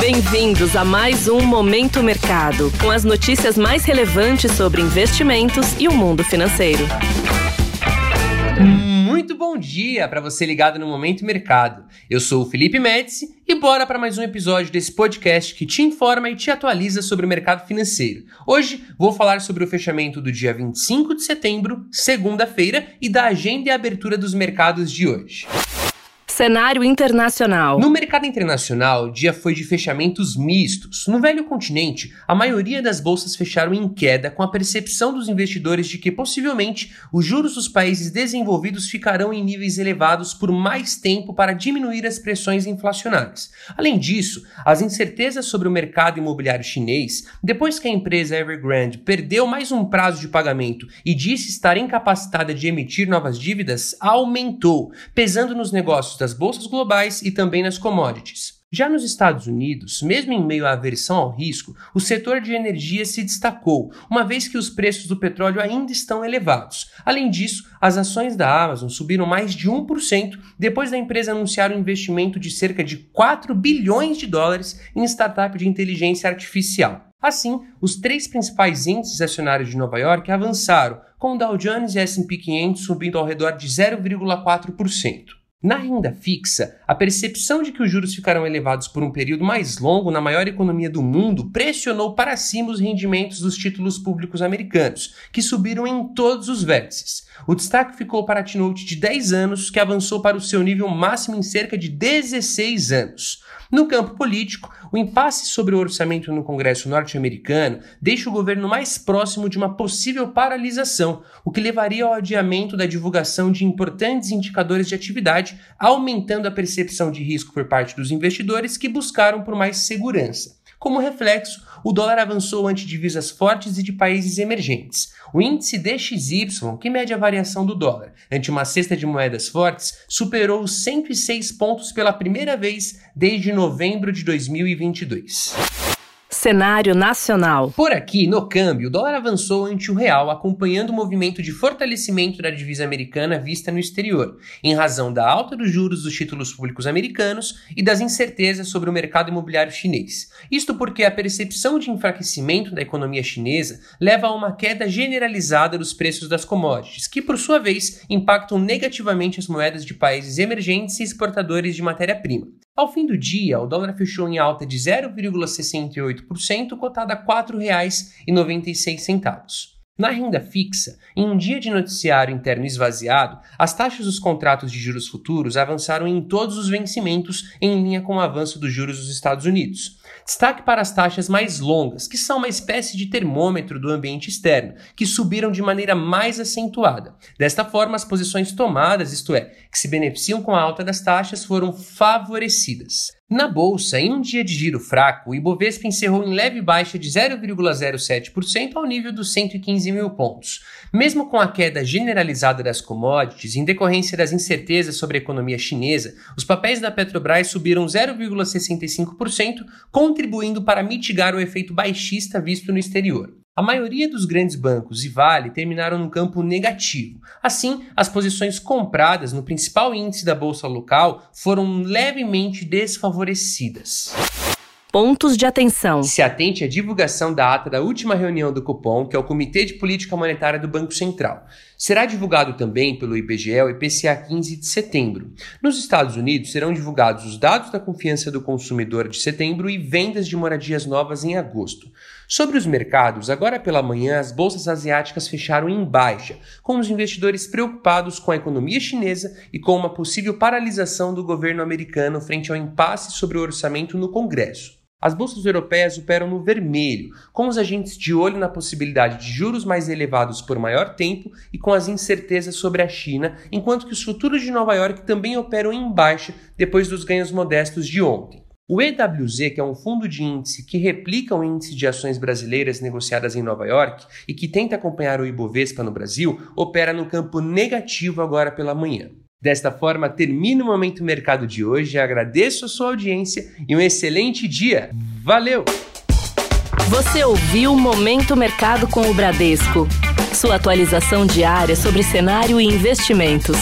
Bem-vindos a mais um Momento Mercado, com as notícias mais relevantes sobre investimentos e o mundo financeiro. Muito bom dia para você ligado no Momento Mercado. Eu sou o Felipe Médici e bora para mais um episódio desse podcast que te informa e te atualiza sobre o mercado financeiro. Hoje vou falar sobre o fechamento do dia 25 de setembro, segunda-feira, e da agenda e abertura dos mercados de hoje. Cenário internacional. No mercado internacional, o dia foi de fechamentos mistos. No velho continente, a maioria das bolsas fecharam em queda, com a percepção dos investidores de que possivelmente os juros dos países desenvolvidos ficarão em níveis elevados por mais tempo para diminuir as pressões inflacionárias. Além disso, as incertezas sobre o mercado imobiliário chinês, depois que a empresa Evergrande perdeu mais um prazo de pagamento e disse estar incapacitada de emitir novas dívidas, aumentou, pesando nos negócios das das bolsas globais e também nas commodities. Já nos Estados Unidos, mesmo em meio à aversão ao risco, o setor de energia se destacou, uma vez que os preços do petróleo ainda estão elevados. Além disso, as ações da Amazon subiram mais de 1% depois da empresa anunciar um investimento de cerca de 4 bilhões de dólares em startup de inteligência artificial. Assim, os três principais índices acionários de Nova York avançaram, com o Dow Jones e S&P 500 subindo ao redor de 0,4%. Na renda fixa, a percepção de que os juros ficarão elevados por um período mais longo na maior economia do mundo pressionou para cima os rendimentos dos títulos públicos americanos, que subiram em todos os vértices. O destaque ficou para a T-Note de 10 anos, que avançou para o seu nível máximo em cerca de 16 anos. No campo político, o impasse sobre o orçamento no Congresso norte-americano deixa o governo mais próximo de uma possível paralisação, o que levaria ao adiamento da divulgação de importantes indicadores de atividade, aumentando a percepção de risco por parte dos investidores que buscaram por mais segurança. Como reflexo, o dólar avançou ante divisas fortes e de países emergentes. O índice DXY, que mede a variação do dólar ante uma cesta de moedas fortes, superou os 106 pontos pela primeira vez desde novembro de 2022. Cenário nacional. Por aqui, no câmbio, o dólar avançou ante o real, acompanhando o movimento de fortalecimento da divisa americana vista no exterior, em razão da alta dos juros dos títulos públicos americanos e das incertezas sobre o mercado imobiliário chinês. Isto porque a percepção de enfraquecimento da economia chinesa leva a uma queda generalizada dos preços das commodities, que por sua vez impactam negativamente as moedas de países emergentes e exportadores de matéria-prima. Ao fim do dia, o dólar fechou em alta de 0,68%, cotado a R$ 4,96. Na renda fixa, em um dia de noticiário interno esvaziado, as taxas dos contratos de juros futuros avançaram em todos os vencimentos em linha com o avanço dos juros dos Estados Unidos. Destaque para as taxas mais longas, que são uma espécie de termômetro do ambiente externo, que subiram de maneira mais acentuada. Desta forma, as posições tomadas, isto é, que se beneficiam com a alta das taxas, foram favorecidas. Na bolsa, em um dia de giro fraco, o Ibovespa encerrou em leve baixa de 0,07% ao nível dos 115 mil pontos. Mesmo com a queda generalizada das commodities, em decorrência das incertezas sobre a economia chinesa, os papéis da Petrobras subiram 0,65%, contribuindo para mitigar o efeito baixista visto no exterior. A maioria dos grandes bancos e Vale terminaram no campo negativo. Assim, as posições compradas no principal índice da bolsa local foram levemente desfavorecidas. Pontos de atenção. Se atente à divulgação da ata da última reunião do Copom, que é o Comitê de Política Monetária do Banco Central. Será divulgado também pelo IBGE o IPCA 15 de setembro. Nos Estados Unidos serão divulgados os dados da confiança do consumidor de setembro e vendas de moradias novas em agosto. Sobre os mercados, agora pela manhã as bolsas asiáticas fecharam em baixa, com os investidores preocupados com a economia chinesa e com uma possível paralisação do governo americano frente ao impasse sobre o orçamento no Congresso. As bolsas europeias operam no vermelho, com os agentes de olho na possibilidade de juros mais elevados por maior tempo e com as incertezas sobre a China, enquanto que os futuros de Nova York também operam em baixa depois dos ganhos modestos de ontem. O EWZ, que é um fundo de índice que replica o índice de ações brasileiras negociadas em Nova York e que tenta acompanhar o Ibovespa no Brasil, opera no campo negativo agora pela manhã. Desta forma, termina o Momento Mercado de hoje. Agradeço a sua audiência e um excelente dia. Valeu! Você ouviu Momento Mercado com o Bradesco. Sua atualização diária sobre cenário e investimentos.